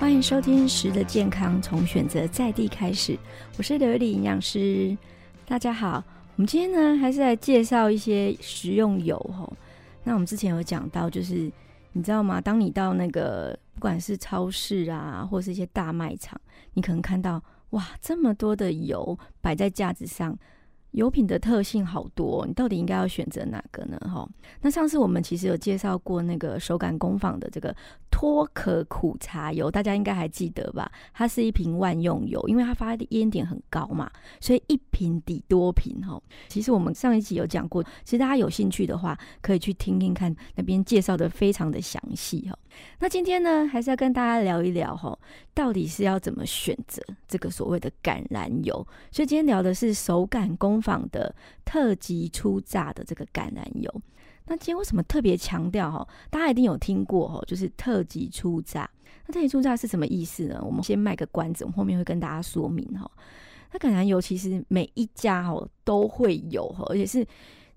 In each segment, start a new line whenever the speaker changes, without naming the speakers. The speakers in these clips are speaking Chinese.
欢迎收听《食的健康》，从选择在地开始。我是刘丽营养师，大家好。我们今天呢，还是来介绍一些食用油哈。那我们之前有讲到，就是你知道吗？当你到那个不管是超市啊，或是一些大卖场，你可能看到哇，这么多的油摆在架子上。油品的特性好多，你到底应该要选择哪个呢？哈，那上次我们其实有介绍过那个手感工坊的这个脱壳苦茶油，大家应该还记得吧？它是一瓶万用油，因为它发的烟点很高嘛，所以一瓶抵多瓶哈。其实我们上一集有讲过，其实大家有兴趣的话，可以去听听看，那边介绍的非常的详细哈。那今天呢，还是要跟大家聊一聊哈，到底是要怎么选择这个所谓的橄榄油？所以今天聊的是手感工坊的特级初榨的这个橄榄油。那今天为什么特别强调哈？大家一定有听过哈，就是特级初榨。那特级初榨是什么意思呢？我们先卖个关子，我们后面会跟大家说明哈。那橄榄油其实每一家哈都会有哈，而且是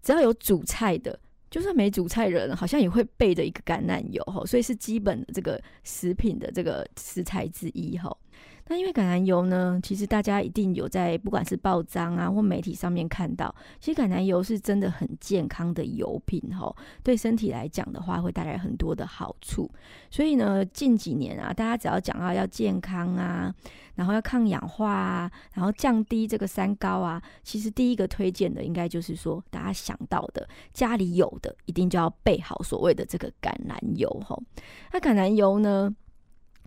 只要有煮菜的。就算没煮菜人，好像也会备着一个橄榄油哈，所以是基本的这个食品的这个食材之一哈。那因为橄榄油呢，其实大家一定有在不管是报章啊或媒体上面看到，其实橄榄油是真的很健康的油品哈，对身体来讲的话会带来很多的好处。所以呢，近几年啊，大家只要讲到要健康啊，然后要抗氧化啊，然后降低这个三高啊，其实第一个推荐的应该就是说，大家想到的家里有的一定就要备好所谓的这个橄榄油哈。那橄榄油呢？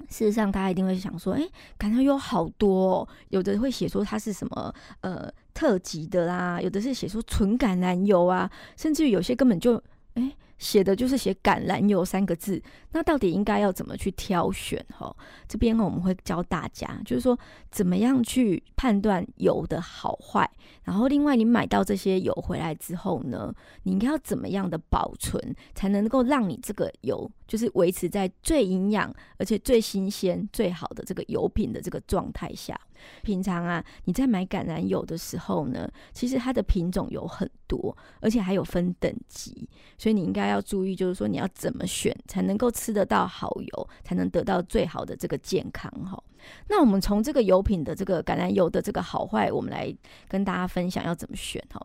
事实上，大家一定会想说：“哎，橄榄油好多，有的会写说它是什么呃特级的啦，有的是写说纯橄榄油啊，甚至于有些根本就哎。”写的就是写橄榄油三个字，那到底应该要怎么去挑选？哈，这边我们会教大家，就是说怎么样去判断油的好坏。然后另外，你买到这些油回来之后呢，你应该要怎么样的保存，才能够让你这个油就是维持在最营养而且最新鲜、最好的这个油品的这个状态下？平常啊，你在买橄榄油的时候呢，其实它的品种有很多，而且还有分等级，所以你应该要注意，就是说你要怎么选才能够吃得到好油，才能得到最好的这个健康哈。那我们从这个油品的这个橄榄油的这个好坏，我们来跟大家分享要怎么选哈。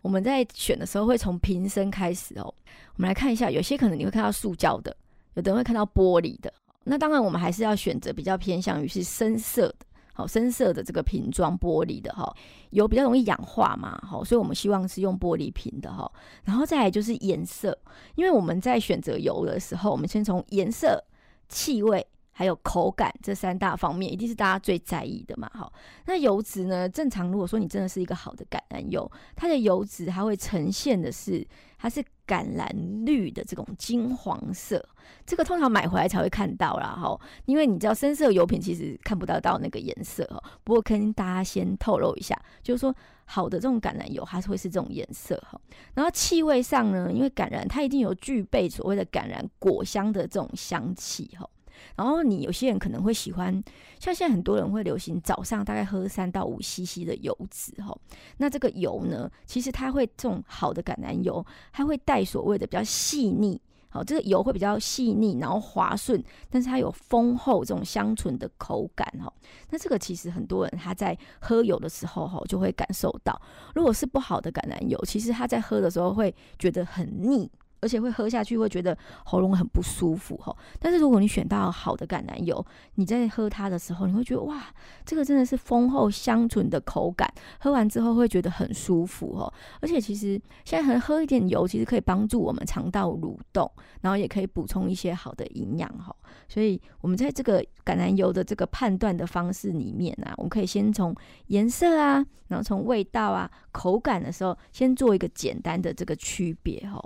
我们在选的时候会从瓶身开始哦，我们来看一下，有些可能你会看到塑胶的，有的人会看到玻璃的，那当然我们还是要选择比较偏向于是深色的。好深色的这个瓶装玻璃的哈，油比较容易氧化嘛，好，所以我们希望是用玻璃瓶的哈。然后再来就是颜色，因为我们在选择油的时候，我们先从颜色、气味还有口感这三大方面，一定是大家最在意的嘛，好。那油脂呢，正常如果说你真的是一个好的橄榄油，它的油脂它会呈现的是它是。橄榄绿的这种金黄色，这个通常买回来才会看到啦，哈，因为你知道深色油品其实看不到到那个颜色哈。不过跟大家先透露一下，就是说好的这种橄榄油它是会是这种颜色哈。然后气味上呢，因为橄榄它一定有具备所谓的橄榄果香的这种香气哈。然后你有些人可能会喜欢，像现在很多人会流行早上大概喝三到五 CC 的油脂哈。那这个油呢，其实它会这种好的橄榄油，它会带所谓的比较细腻，好，这个油会比较细腻，然后滑顺，但是它有丰厚这种香醇的口感哈。那这个其实很多人他在喝油的时候哈，就会感受到，如果是不好的橄榄油，其实他在喝的时候会觉得很腻。而且会喝下去会觉得喉咙很不舒服哈，但是如果你选到好的橄榄油，你在喝它的时候，你会觉得哇，这个真的是丰厚香醇的口感，喝完之后会觉得很舒服哈。而且其实现在很喝一点油，其实可以帮助我们肠道蠕动，然后也可以补充一些好的营养哈。所以我们在这个橄榄油的这个判断的方式里面啊，我们可以先从颜色啊，然后从味道啊、口感的时候，先做一个简单的这个区别哈。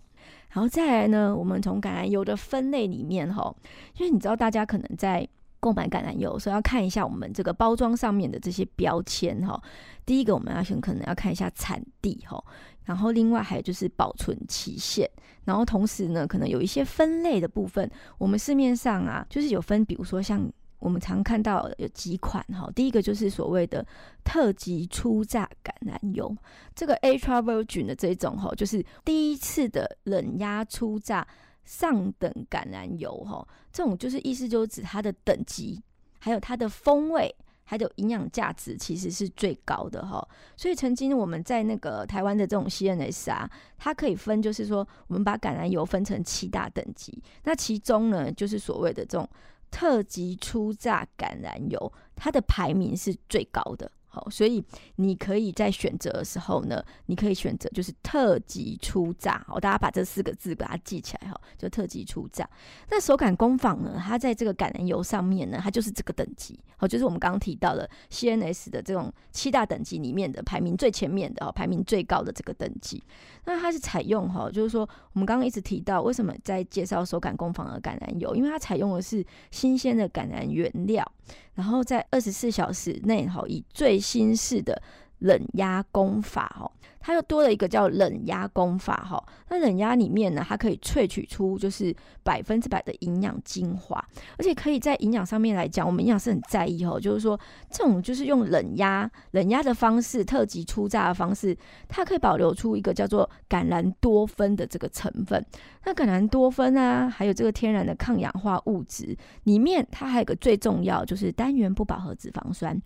然后再来呢，我们从橄榄油的分类里面哈，因为你知道大家可能在购买橄榄油，所以要看一下我们这个包装上面的这些标签哈。第一个我们要先可能要看一下产地哈，然后另外还有就是保存期限，然后同时呢，可能有一些分类的部分，我们市面上啊，就是有分，比如说像。我们常看到有几款哈，第一个就是所谓的特级初榨橄榄油，这个 Extra Virgin 的这种哈，就是第一次的冷压初榨上等橄榄油哈，这种就是意思就是指它的等级还有它的风味。还有营养价值其实是最高的哈，所以曾经我们在那个台湾的这种 CNS 啊，它可以分，就是说我们把橄榄油分成七大等级，那其中呢，就是所谓的这种特级初榨橄榄油，它的排名是最高的。好，所以你可以在选择的时候呢，你可以选择就是特级初榨。好，大家把这四个字把它记起来哈，就特级初榨。那手感工坊呢，它在这个橄榄油上面呢，它就是这个等级。好，就是我们刚刚提到的 CNS 的这种七大等级里面的排名最前面的哦，排名最高的这个等级。那它是采用哈，就是说我们刚刚一直提到，为什么在介绍手感工坊的橄榄油？因为它采用的是新鲜的橄榄原料。然后在二十四小时内，哈，以最新式的冷压工法，哈，它又多了一个叫冷压工法，哈。那冷压里面呢，它可以萃取出就是百分之百的营养精华，而且可以在营养上面来讲，我们营养师很在意，哈，就是说这种就是用冷压、冷压的方式，特级初榨的方式，它可以保留出一个叫做橄榄多酚的这个成分。那橄榄多酚啊，还有这个天然的抗氧化物质里面，它还有个最重要，就是单元不饱和脂肪酸。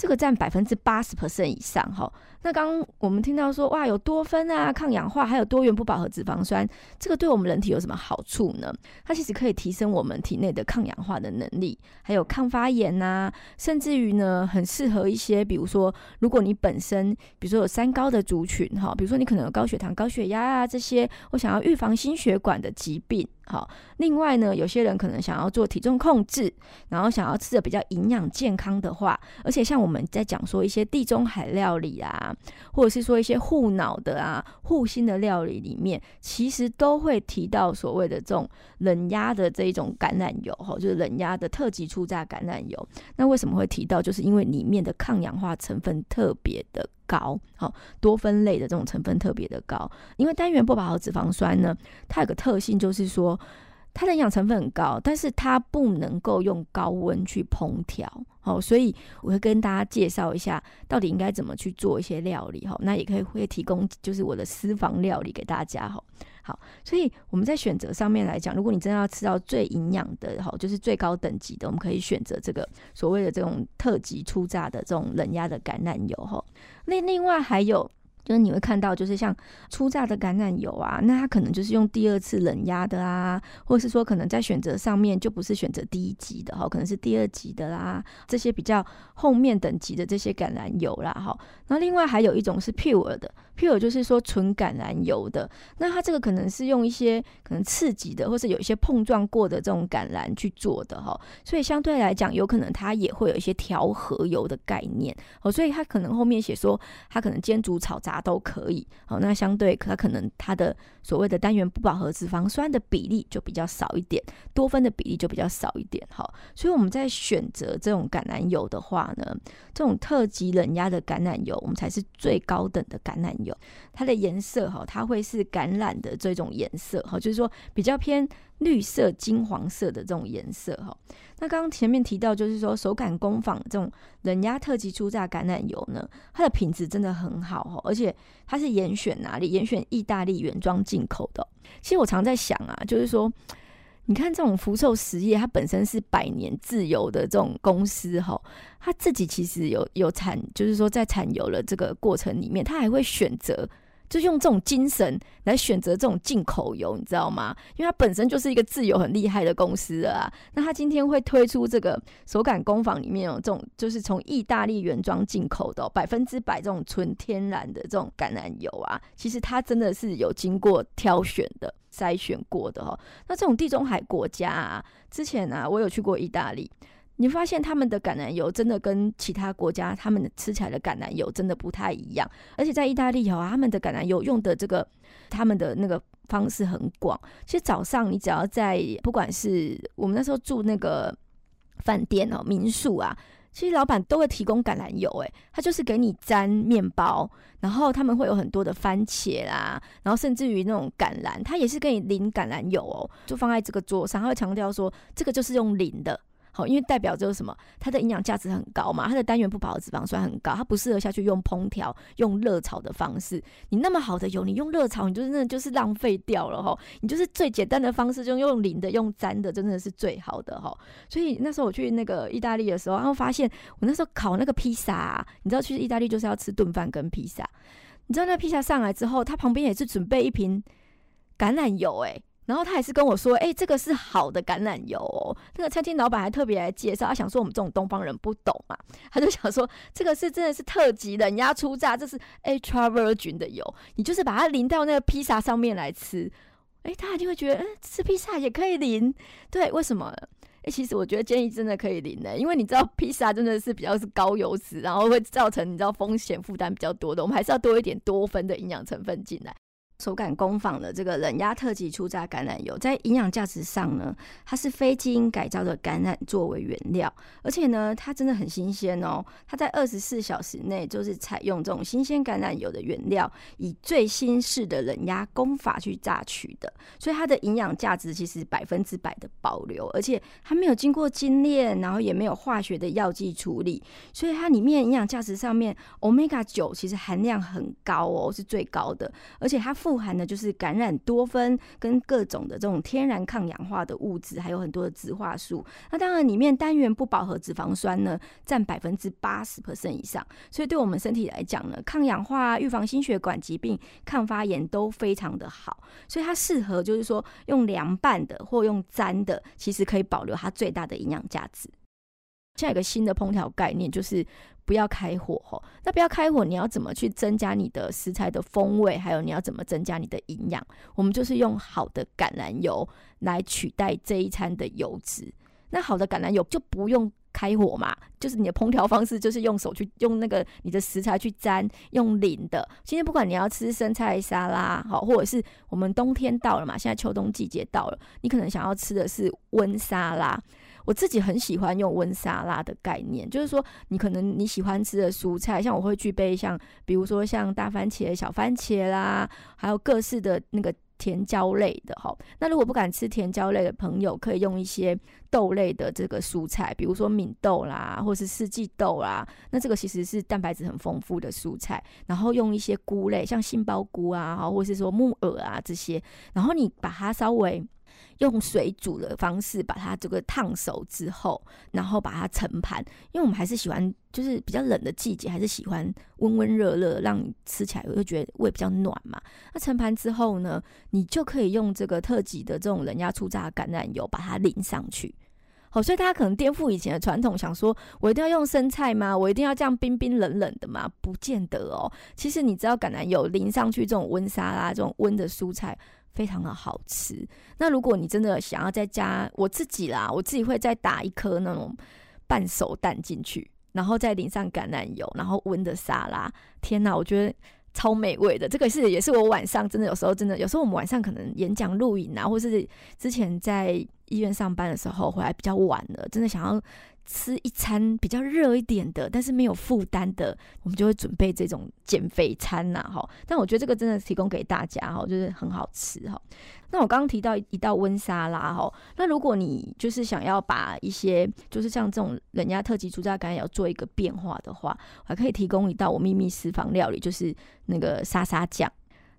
这个占百分之八十 percent 以上哈。那刚我们听到说哇，有多酚啊，抗氧化，还有多元不饱和脂肪酸，这个对我们人体有什么好处呢？它其实可以提升我们体内的抗氧化的能力，还有抗发炎呐，甚至于呢，很适合一些，比如说，如果你本身，比如说有三高的族群哈，比如说你可能有高血糖、高血压啊这些，我想要预防心血管的疾病。好，另外呢，有些人可能想要做体重控制，然后想要吃的比较营养健康的话，而且像我们在讲说一些地中海料理啊，或者是说一些护脑的啊、护心的料理里面，其实都会提到所谓的这种冷压的这一种橄榄油，哈，就是冷压的特级初榨橄榄油。那为什么会提到？就是因为里面的抗氧化成分特别的。高好多酚类的这种成分特别的高，因为单元不饱和脂肪酸呢，它有个特性就是说它的营养成分很高，但是它不能够用高温去烹调，好，所以我会跟大家介绍一下到底应该怎么去做一些料理哈，那也可以会提供就是我的私房料理给大家哈。好，所以我们在选择上面来讲，如果你真的要吃到最营养的，哈，就是最高等级的，我们可以选择这个所谓的这种特级初榨的这种冷压的橄榄油，哈。那另外还有。就是你会看到，就是像初榨的橄榄油啊，那它可能就是用第二次冷压的啊，或者是说可能在选择上面就不是选择第一级的哈，可能是第二级的啦，这些比较后面等级的这些橄榄油啦哈。那另外还有一种是 pure 的，pure 就是说纯橄榄油的，那它这个可能是用一些可能刺激的，或是有一些碰撞过的这种橄榄去做的哈，所以相对来讲，有可能它也会有一些调和油的概念哦，所以它可能后面写说它可能煎煮炒炸。都可以，好，那相对它可能它的所谓的单元不饱和脂肪酸的比例就比较少一点，多酚的比例就比较少一点，好，所以我们在选择这种橄榄油的话呢，这种特级冷压的橄榄油，我们才是最高等的橄榄油，它的颜色哈，它会是橄榄的这种颜色，哈，就是说比较偏。绿色、金黄色的这种颜色哈，那刚刚前面提到，就是说手感工坊这种冷压特级初榨橄榄油呢，它的品质真的很好哈，而且它是严选哪里？严选意大利原装进口的。其实我常在想啊，就是说，你看这种福寿实业，它本身是百年自由的这种公司哈，它自己其实有有产，就是说在产油的这个过程里面，它还会选择。就用这种精神来选择这种进口油，你知道吗？因为它本身就是一个自由很厉害的公司啊。那它今天会推出这个手感工坊里面有这种，就是从意大利原装进口的百分之百这种纯天然的这种橄榄油啊，其实它真的是有经过挑选的、筛选过的哈。那这种地中海国家啊，之前啊，我有去过意大利。你发现他们的橄榄油真的跟其他国家他们吃起来的橄榄油真的不太一样，而且在意大利哦，他们的橄榄油用的这个他们的那个方式很广。其实早上你只要在不管是我们那时候住那个饭店哦民宿啊，其实老板都会提供橄榄油，诶，他就是给你沾面包，然后他们会有很多的番茄啦，然后甚至于那种橄榄，他也是给你淋橄榄油哦，就放在这个桌上，他会强调说这个就是用淋的。好，因为代表就是什么，它的营养价值很高嘛，它的单元不饱和脂肪酸很高，它不适合下去用烹调、用热炒的方式。你那么好的油，你用热炒，你就真的就是浪费掉了哈。你就是最简单的方式，就用淋的、用沾的，真的是最好的哈。所以那时候我去那个意大利的时候，然后发现我那时候烤那个披萨，你知道去意大利就是要吃顿饭跟披萨。你知道那披萨上来之后，它旁边也是准备一瓶橄榄油，哎，然后他还是跟我说，哎，这个是好的橄榄油哦。那个餐厅老板还特别来介绍，他想说我们这种东方人不懂嘛，他就想说这个是真的是特级的，人家出榨，这是 extra virgin 的油，你就是把它淋到那个披萨上面来吃，哎，他一定会觉得，嗯，吃披萨也可以淋，对，为什么？哎，其实我觉得建议真的可以淋的，因为你知道披萨真的是比较是高油脂，然后会造成你知道风险负担比较多的，我们还是要多一点多酚的营养成分进来。手感工坊的这个冷压特级初榨橄榄油，在营养价值上呢，它是非基因改造的橄榄作为原料，而且呢，它真的很新鲜哦。它在二十四小时内就是采用这种新鲜橄榄油的原料，以最新式的冷压工法去榨取的，所以它的营养价值其实百分之百的保留，而且它没有经过精炼，然后也没有化学的药剂处理，所以它里面营养价值上面，omega 九其实含量很高哦，是最高的，而且它富富含的就是感染多酚跟各种的这种天然抗氧化的物质，还有很多的植化素。那当然里面单元不饱和脂肪酸呢，占百分之八十 percent 以上，所以对我们身体来讲呢，抗氧化、预防心血管疾病、抗发炎都非常的好。所以它适合就是说用凉拌的或用沾的，其实可以保留它最大的营养价值。现在有个新的烹调概念，就是不要开火吼。那不要开火，你要怎么去增加你的食材的风味？还有你要怎么增加你的营养？我们就是用好的橄榄油来取代这一餐的油脂。那好的橄榄油就不用开火嘛，就是你的烹调方式就是用手去用那个你的食材去沾，用淋的。今天不管你要吃生菜沙拉，好，或者是我们冬天到了嘛，现在秋冬季节到了，你可能想要吃的是温沙拉。我自己很喜欢用温沙拉的概念，就是说你可能你喜欢吃的蔬菜，像我会具备像比如说像大番茄、小番茄啦，还有各式的那个甜椒类的哈。那如果不敢吃甜椒类的朋友，可以用一些豆类的这个蔬菜，比如说敏豆啦，或是四季豆啦。那这个其实是蛋白质很丰富的蔬菜。然后用一些菇类，像杏鲍菇啊，或者是说木耳啊这些，然后你把它稍微。用水煮的方式把它这个烫熟之后，然后把它盛盘，因为我们还是喜欢，就是比较冷的季节，还是喜欢温温热热，让你吃起来会觉得胃比较暖嘛。那盛盘之后呢，你就可以用这个特级的这种人家初榨橄榄油把它淋上去。好，所以大家可能颠覆以前的传统，想说我一定要用生菜吗？我一定要这样冰冰冷冷的吗？不见得哦。其实你知道橄榄油淋上去这种温沙拉，这种温的蔬菜。非常的好吃。那如果你真的想要再加，我自己啦，我自己会再打一颗那种半熟蛋进去，然后再淋上橄榄油，然后温的沙拉。天哪，我觉得超美味的。这个是也是我晚上真的有时候真的有时候我们晚上可能演讲录影啊，或是之前在医院上班的时候回来比较晚了，真的想要。吃一餐比较热一点的，但是没有负担的，我们就会准备这种减肥餐呐，哈。但我觉得这个真的提供给大家哈，就是很好吃哈。那我刚刚提到一道温沙拉哈，那如果你就是想要把一些就是像这种人家特级出榨橄榄油做一个变化的话，还可以提供一道我秘密私房料理，就是那个沙沙酱。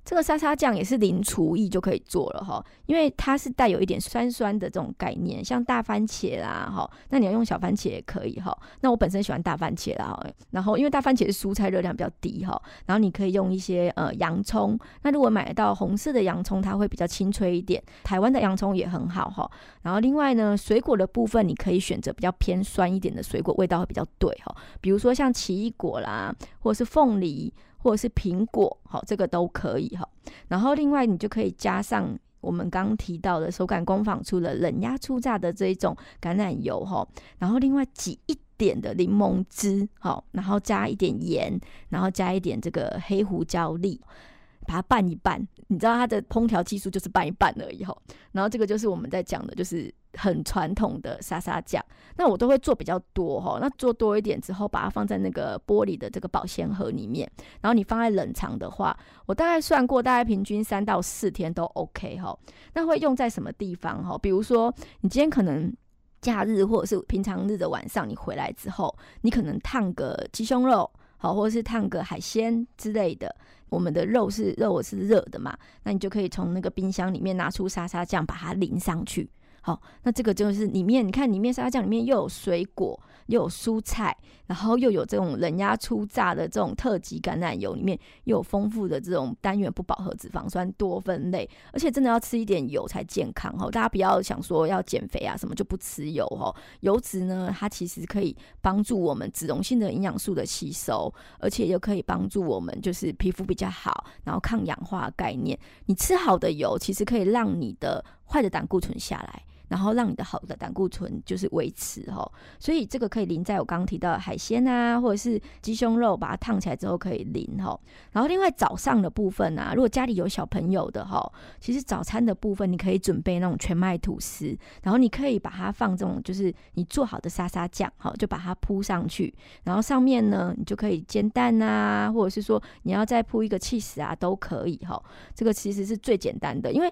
这个沙沙酱也是零厨艺就可以做了哈，因为它是带有一点酸酸的这种概念，像大番茄啦哈，那你要用小番茄也可以哈。那我本身喜欢大番茄啦，然后因为大番茄是蔬菜热量比较低哈，然后你可以用一些呃洋葱，那如果买到红色的洋葱，它会比较清脆一点。台湾的洋葱也很好哈。然后另外呢，水果的部分你可以选择比较偏酸一点的水果，味道会比较对哈。比如说像奇异果啦，或者是凤梨。或者是苹果，好，这个都可以哈。然后另外你就可以加上我们刚提到的手感工坊出了冷压初榨的这一种橄榄油哈。然后另外挤一点的柠檬汁，好，然后加一点盐，然后加一点这个黑胡椒粒。把它拌一拌，你知道它的烹调技术就是拌一拌而已哈。然后这个就是我们在讲的，就是很传统的沙沙酱。那我都会做比较多哈。那做多一点之后，把它放在那个玻璃的这个保鲜盒里面。然后你放在冷藏的话，我大概算过，大概平均三到四天都 OK 哈。那会用在什么地方哈？比如说你今天可能假日或者是平常日的晚上，你回来之后，你可能烫个鸡胸肉，好，或者是烫个海鲜之类的。我们的肉是肉是热的嘛，那你就可以从那个冰箱里面拿出沙沙酱，把它淋上去。好，那这个就是里面，你看里面沙拉酱里面又有水果，又有蔬菜，然后又有这种冷压初榨的这种特级橄榄油，里面又有丰富的这种单元不饱和脂肪酸多酚类，而且真的要吃一点油才健康哈。大家不要想说要减肥啊什么就不吃油哈，油脂呢它其实可以帮助我们脂溶性的营养素的吸收，而且又可以帮助我们就是皮肤比较好，然后抗氧化概念。你吃好的油，其实可以让你的坏的胆固醇下来。然后让你的好的胆固醇就是维持哈，所以这个可以淋在我刚刚提到的海鲜啊，或者是鸡胸肉，把它烫起来之后可以淋哈。然后另外早上的部分啊，如果家里有小朋友的哈，其实早餐的部分你可以准备那种全麦吐司，然后你可以把它放这种就是你做好的沙沙酱哈，就把它铺上去，然后上面呢你就可以煎蛋啊，或者是说你要再铺一个 cheese 啊都可以哈。这个其实是最简单的，因为。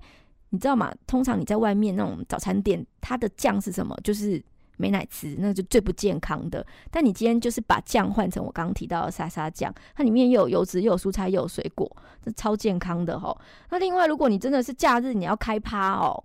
你知道吗？通常你在外面那种早餐店，它的酱是什么？就是美奶滋，那就最不健康的。但你今天就是把酱换成我刚刚提到的沙沙酱，它里面又有油脂，又有蔬菜，又有水果，这超健康的哈。那另外，如果你真的是假日你要开趴哦，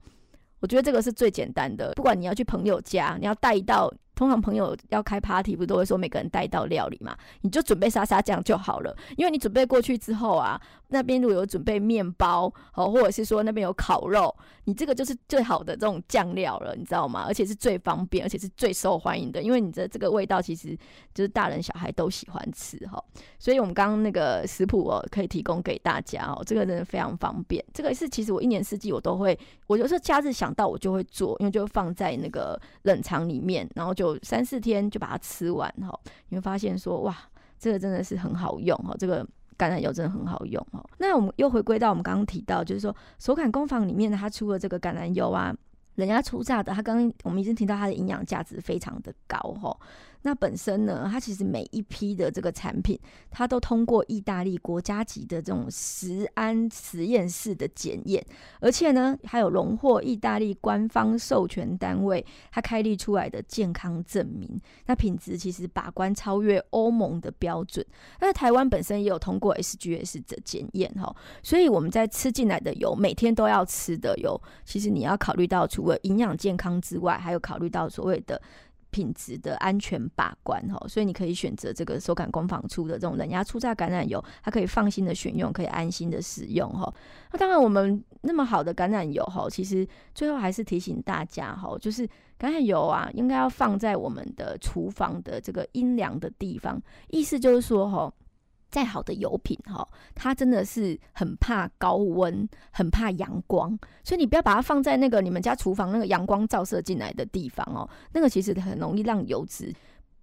我觉得这个是最简单的。不管你要去朋友家，你要带一道。通常朋友要开 party，不都会说每个人带一道料理嘛？你就准备沙沙酱就好了，因为你准备过去之后啊，那边如果有准备面包哦，或者是说那边有烤肉，你这个就是最好的这种酱料了，你知道吗？而且是最方便，而且是最受欢迎的，因为你的这个味道其实就是大人小孩都喜欢吃哈。所以我们刚刚那个食谱哦，可以提供给大家哦，这个真的非常方便。这个是其实我一年四季我都会，我有时候假日想到我就会做，因为就放在那个冷藏里面，然后就。有三四天就把它吃完哈，你会发现说哇，这个真的是很好用哈，这个橄榄油真的很好用哈。那我们又回归到我们刚刚提到，就是说手感工坊里面呢，它出了这个橄榄油啊，人家出榨的，它刚刚我们已经提到它的营养价值非常的高哈。那本身呢，它其实每一批的这个产品，它都通过意大利国家级的这种食安实验室的检验，而且呢，还有荣获意大利官方授权单位它开立出来的健康证明。那品质其实把关超越欧盟的标准。那台湾本身也有通过 SGS 的检验哈，所以我们在吃进来的油，每天都要吃的油，其实你要考虑到除了营养健康之外，还有考虑到所谓的。品质的安全把关哈，所以你可以选择这个手感工坊出的这种冷压初榨橄榄油，它可以放心的选用，可以安心的使用哈。那当然，我们那么好的橄榄油哈，其实最后还是提醒大家哈，就是橄榄油啊，应该要放在我们的厨房的这个阴凉的地方，意思就是说哈。再好的油品哈，它真的是很怕高温，很怕阳光，所以你不要把它放在那个你们家厨房那个阳光照射进来的地方哦，那个其实很容易让油脂。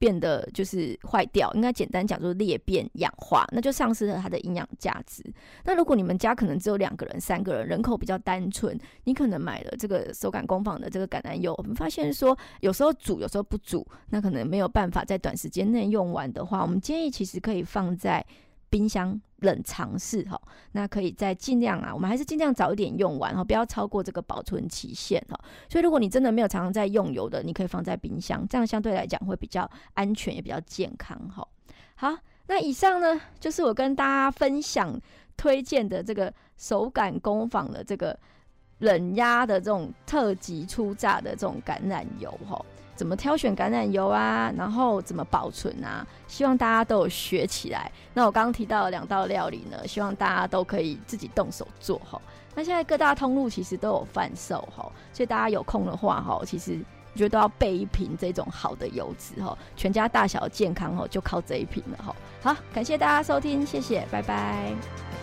变得就是坏掉，应该简单讲就是裂变氧化，那就丧失了它的营养价值。那如果你们家可能只有两个人、三个人，人口比较单纯，你可能买了这个手感工坊的这个橄榄油，我们发现说有时候煮，有时候不煮，那可能没有办法在短时间内用完的话，我们建议其实可以放在。冰箱冷藏室哈，那可以再尽量啊，我们还是尽量早一点用完哈，不要超过这个保存期限哈。所以如果你真的没有常常在用油的，你可以放在冰箱，这样相对来讲会比较安全也比较健康哈。好，那以上呢就是我跟大家分享推荐的这个手感工坊的这个冷压的这种特级初榨的这种橄榄油哈。怎么挑选橄榄油啊？然后怎么保存啊？希望大家都有学起来。那我刚刚提到的两道料理呢，希望大家都可以自己动手做哈。那现在各大通路其实都有贩售哈，所以大家有空的话哈，其实我觉得都要备一瓶这种好的油脂哈，全家大小健康哈，就靠这一瓶了哈。好，感谢大家收听，谢谢，拜拜。